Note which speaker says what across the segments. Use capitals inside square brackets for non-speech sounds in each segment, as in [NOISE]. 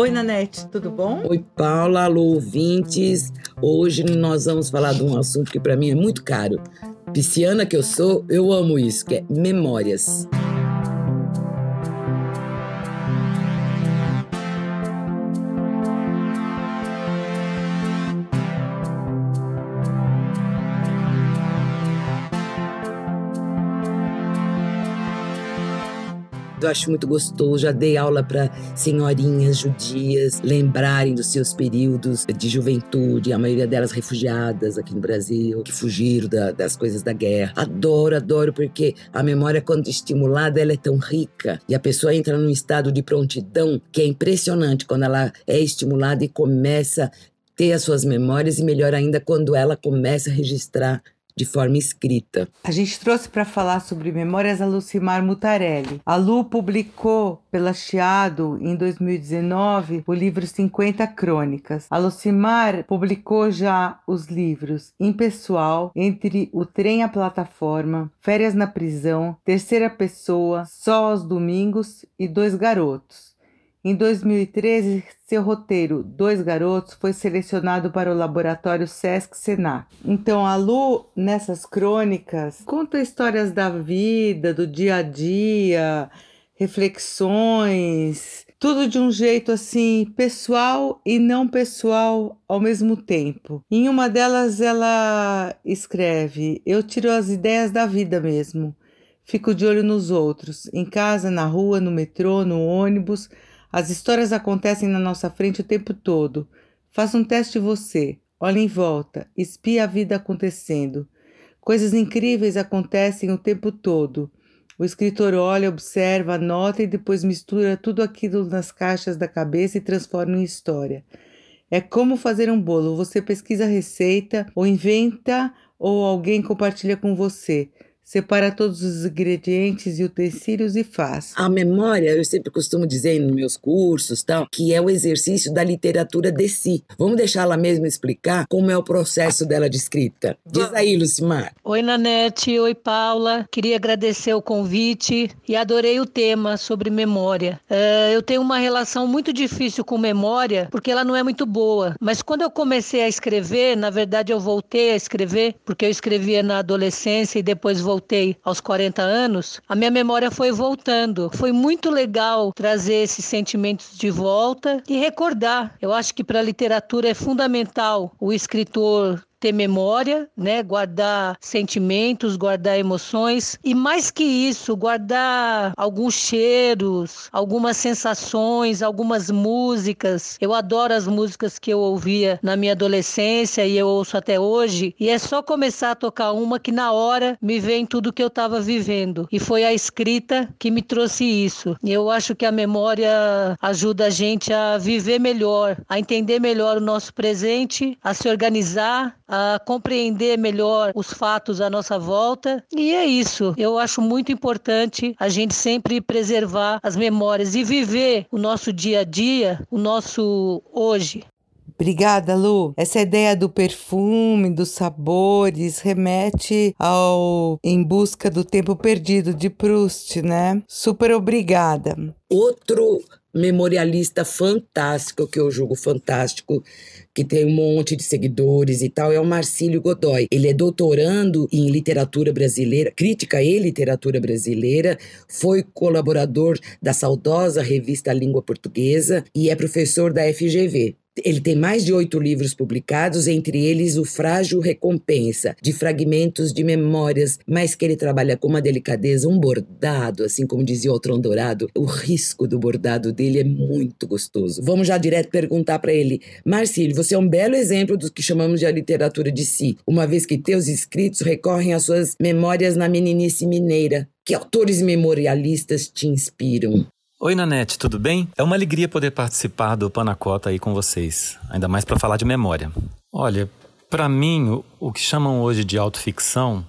Speaker 1: Oi, Nanete, tudo bom?
Speaker 2: Oi, Paula, alô, ouvintes. Hoje nós vamos falar de um assunto que para mim é muito caro. Pisciana que eu sou, eu amo isso, que é memórias. Eu acho muito gostoso. Já dei aula para senhorinhas judias lembrarem dos seus períodos de juventude, a maioria delas refugiadas aqui no Brasil, que fugiram da, das coisas da guerra. Adoro, adoro, porque a memória, quando estimulada, ela é tão rica e a pessoa entra num estado de prontidão que é impressionante quando ela é estimulada e começa a ter as suas memórias, e melhor ainda quando ela começa a registrar de forma escrita.
Speaker 1: A gente trouxe para falar sobre Memórias a Lucimar Mutarelli. A Lu publicou pela Chiado em 2019 o livro 50 Crônicas. A Lucimar publicou já os livros Impessoal, Entre o Trem a Plataforma, Férias na Prisão, Terceira Pessoa, Só aos Domingos e Dois Garotos. Em 2013, seu roteiro Dois Garotos foi selecionado para o laboratório Sesc Senac. Então, a Lu, nessas crônicas, conta histórias da vida, do dia a dia, reflexões, tudo de um jeito assim pessoal e não pessoal ao mesmo tempo. Em uma delas, ela escreve: Eu tiro as ideias da vida mesmo. Fico de olho nos outros, em casa, na rua, no metrô, no ônibus as histórias acontecem na nossa frente o tempo todo. Faça um teste você. Olhe em volta. Espie a vida acontecendo. Coisas incríveis acontecem o tempo todo. O escritor olha, observa, anota e depois mistura tudo aquilo nas caixas da cabeça e transforma em história. É como fazer um bolo. Você pesquisa a receita, ou inventa, ou alguém compartilha com você separa todos os ingredientes e utensílios e faz.
Speaker 2: A memória, eu sempre costumo dizer nos meus cursos, tal, que é o exercício da literatura de si. Vamos deixar ela mesma explicar como é o processo dela de escrita. Diz aí, Lucimar.
Speaker 3: Oi, Nanete. Oi, Paula. Queria agradecer o convite e adorei o tema sobre memória. Uh, eu tenho uma relação muito difícil com memória porque ela não é muito boa. Mas quando eu comecei a escrever, na verdade eu voltei a escrever porque eu escrevia na adolescência e depois voltei voltei aos 40 anos, a minha memória foi voltando. Foi muito legal trazer esses sentimentos de volta e recordar. Eu acho que para a literatura é fundamental o escritor ter memória, né? Guardar sentimentos, guardar emoções e mais que isso, guardar alguns cheiros, algumas sensações, algumas músicas. Eu adoro as músicas que eu ouvia na minha adolescência e eu ouço até hoje, e é só começar a tocar uma que na hora me vem tudo que eu estava vivendo. E foi a escrita que me trouxe isso. E eu acho que a memória ajuda a gente a viver melhor, a entender melhor o nosso presente, a se organizar, a compreender melhor os fatos à nossa volta. E é isso. Eu acho muito importante a gente sempre preservar as memórias e viver o nosso dia a dia, o nosso hoje.
Speaker 1: Obrigada, Lu. Essa ideia do perfume, dos sabores, remete ao Em Busca do Tempo Perdido de Proust, né? Super obrigada.
Speaker 2: Outro memorialista fantástico, que eu julgo fantástico, que tem um monte de seguidores e tal, é o Marcílio Godoy. Ele é doutorando em literatura brasileira, crítica e literatura brasileira, foi colaborador da saudosa revista Língua Portuguesa e é professor da FGV. Ele tem mais de oito livros publicados, entre eles O Frágil Recompensa, de fragmentos de memórias, mas que ele trabalha com uma delicadeza, um bordado, assim como dizia o Tron Dourado. O risco do bordado dele é muito gostoso. Vamos já direto perguntar para ele: Marcílio, você é um belo exemplo do que chamamos de a literatura de si, uma vez que teus escritos recorrem às suas memórias na meninice mineira. Que autores memorialistas te inspiram?
Speaker 4: Oi, Nanete, tudo bem? É uma alegria poder participar do Panacota aí com vocês, ainda mais para falar de memória. Olha, para mim, o, o, que chamam hoje de autoficção,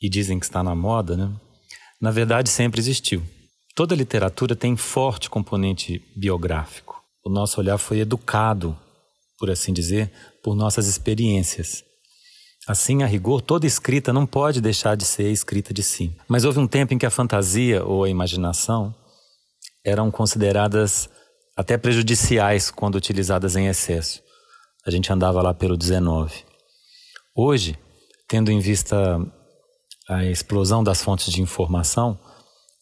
Speaker 4: e dizem que está na moda, né? Na verdade, sempre existiu. Toda literatura tem forte componente biográfico. O nosso olhar foi educado, por assim dizer, por nossas experiências. Assim, a rigor, toda escrita não pode deixar de ser escrita de si. Mas houve um tempo em que a fantasia ou a imaginação eram consideradas até prejudiciais quando utilizadas em excesso. A gente andava lá pelo 19. Hoje, tendo em vista a explosão das fontes de informação,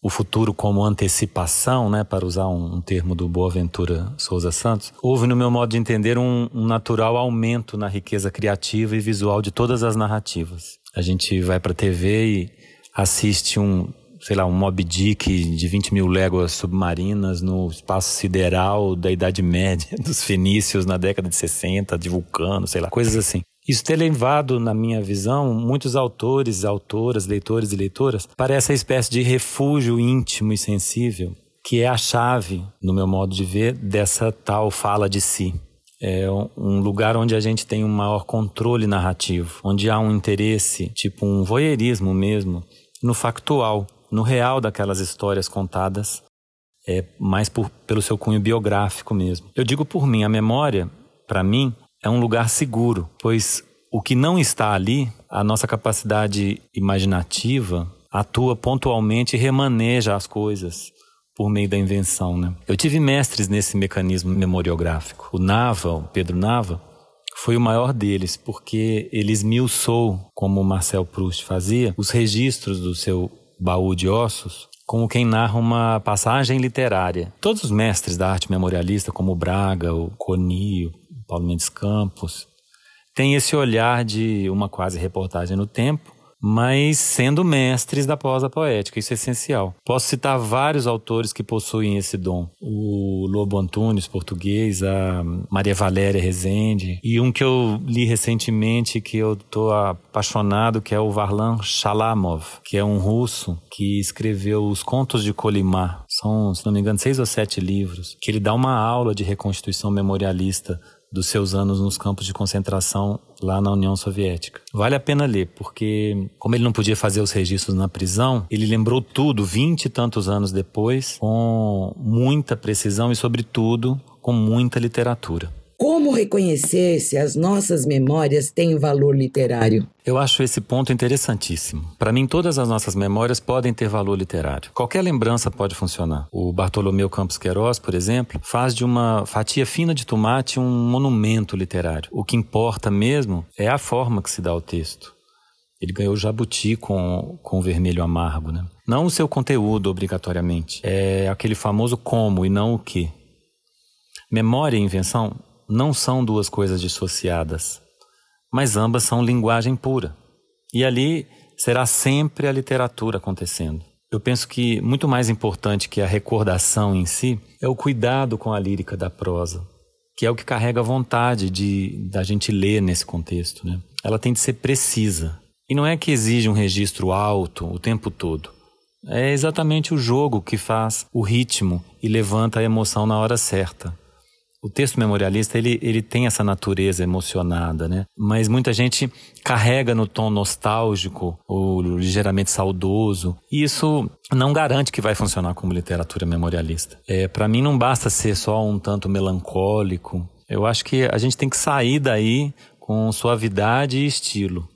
Speaker 4: o futuro como antecipação, né, para usar um, um, termo do Boaventura Souza Santos, houve, no meu modo de entender, um, um, natural aumento na riqueza criativa e visual de todas as narrativas. A gente vai para a TV e assiste um, sei lá, um Moby Dick de 20 mil léguas submarinas no espaço sideral da Idade Média, [LAUGHS] dos fenícios na década de 60, de Vulcano, sei lá, coisas assim. Isso tem levado, na minha visão, muitos autores, autoras, leitores e leitoras para essa espécie de refúgio íntimo e sensível, que é a chave, no meu modo de ver, dessa tal fala de si. É um lugar onde a gente tem um maior controle narrativo, onde há um interesse, tipo um voyeurismo mesmo, no factual, no real daquelas histórias contadas, é mais por, pelo seu cunho biográfico mesmo. Eu digo por mim, a memória, para mim, é um lugar seguro, pois o que não está ali, a nossa capacidade imaginativa atua pontualmente e remaneja as coisas por meio da invenção. Né? Eu tive mestres nesse mecanismo memoriográfico. O Nava, o Pedro Nava, foi o maior deles, porque ele esmiuçou, como o Marcel Proust fazia, os registros do seu baú de ossos como quem narra uma passagem literária. Todos os mestres da arte memorialista, como o Braga, o Coni, Paulo Mendes Campos, tem esse olhar de uma quase reportagem no tempo, mas sendo mestres da prosa poética, isso é essencial. Posso citar vários autores que possuem esse dom. O Lobo Antunes, português, a Maria Valéria Rezende, e um que eu li recentemente que eu estou apaixonado, que é o Varlan Shalamov, que é um russo que escreveu os Contos de Colimar. São, se não me engano, seis ou sete livros, que ele dá uma aula de reconstituição memorialista dos seus anos nos campos de concentração lá na União Soviética. Vale a pena ler, porque como ele não podia fazer os registros na prisão, ele lembrou tudo vinte e tantos anos depois, com muita precisão e, sobretudo, com muita literatura.
Speaker 2: Como reconhecer se as nossas memórias têm valor literário?
Speaker 4: Eu acho esse ponto interessantíssimo. Para mim, todas as nossas memórias podem ter valor literário. Qualquer lembrança pode funcionar. O Bartolomeu Campos Queiroz, por exemplo, faz de uma fatia fina de tomate um monumento literário. O que importa mesmo é a forma que se dá ao texto. Ele ganhou jabuti com, com vermelho amargo, né? Não o seu conteúdo, obrigatoriamente. É aquele famoso como e não o que. Memória e invenção não são duas coisas dissociadas, mas ambas são linguagem pura. E ali será sempre a literatura acontecendo. Eu penso que muito mais importante que a recordação em si é o cuidado com a lírica da prosa, que é o que carrega a vontade de da gente ler nesse contexto, né? Ela tem de ser precisa. E não é que exige um registro alto o tempo todo. É exatamente o jogo que faz o ritmo e levanta a emoção na hora certa. O texto memorialista ele, ele tem essa natureza emocionada, né? Mas muita gente carrega no tom nostálgico ou ligeiramente saudoso. E isso não garante que vai funcionar como literatura memorialista. É, Para mim não basta ser só um tanto melancólico. Eu acho que a gente tem que sair daí com suavidade e estilo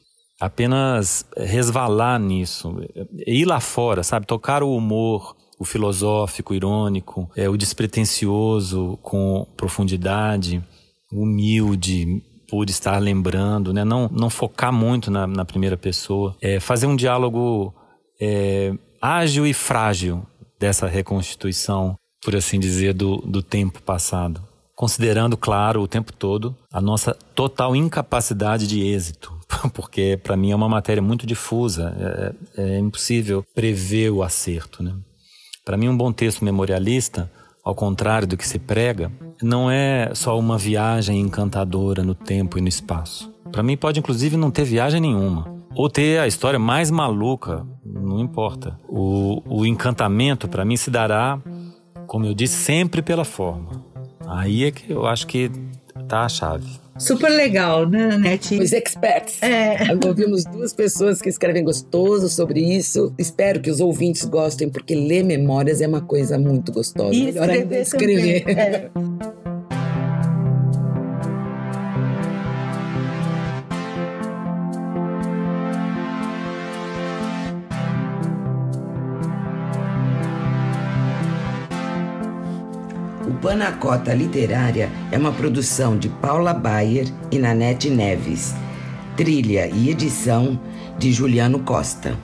Speaker 4: apenas resvalar nisso, ir lá fora, sabe? Tocar o humor, o filosófico, irônico, é, o despretensioso com profundidade, humilde por estar lembrando, né? não, não focar muito na, na primeira pessoa, é, fazer um diálogo é, ágil e frágil dessa reconstituição, por assim dizer, do, do tempo passado. Considerando, claro, o tempo todo a nossa total incapacidade de êxito, [LAUGHS] porque para mim é uma matéria muito difusa, é, é impossível prever o acerto. Né? Para mim, um bom texto memorialista, ao contrário do que se prega, não é só uma viagem encantadora no tempo e no espaço. Para mim, pode inclusive não ter viagem nenhuma. Ou ter a história mais maluca, não importa. O, o encantamento, para mim, se dará, como eu disse, sempre pela forma. Aí é que eu acho que tá a chave.
Speaker 1: Super legal, né, Nete?
Speaker 2: Os experts. É. Ouvimos duas pessoas que escrevem gostoso sobre isso. Espero que os ouvintes gostem, porque ler memórias é uma coisa muito gostosa.
Speaker 1: E Melhor ainda escrever. É. [LAUGHS]
Speaker 2: Panacota Literária é uma produção de Paula Bayer e Nanete Neves. Trilha e edição de Juliano Costa.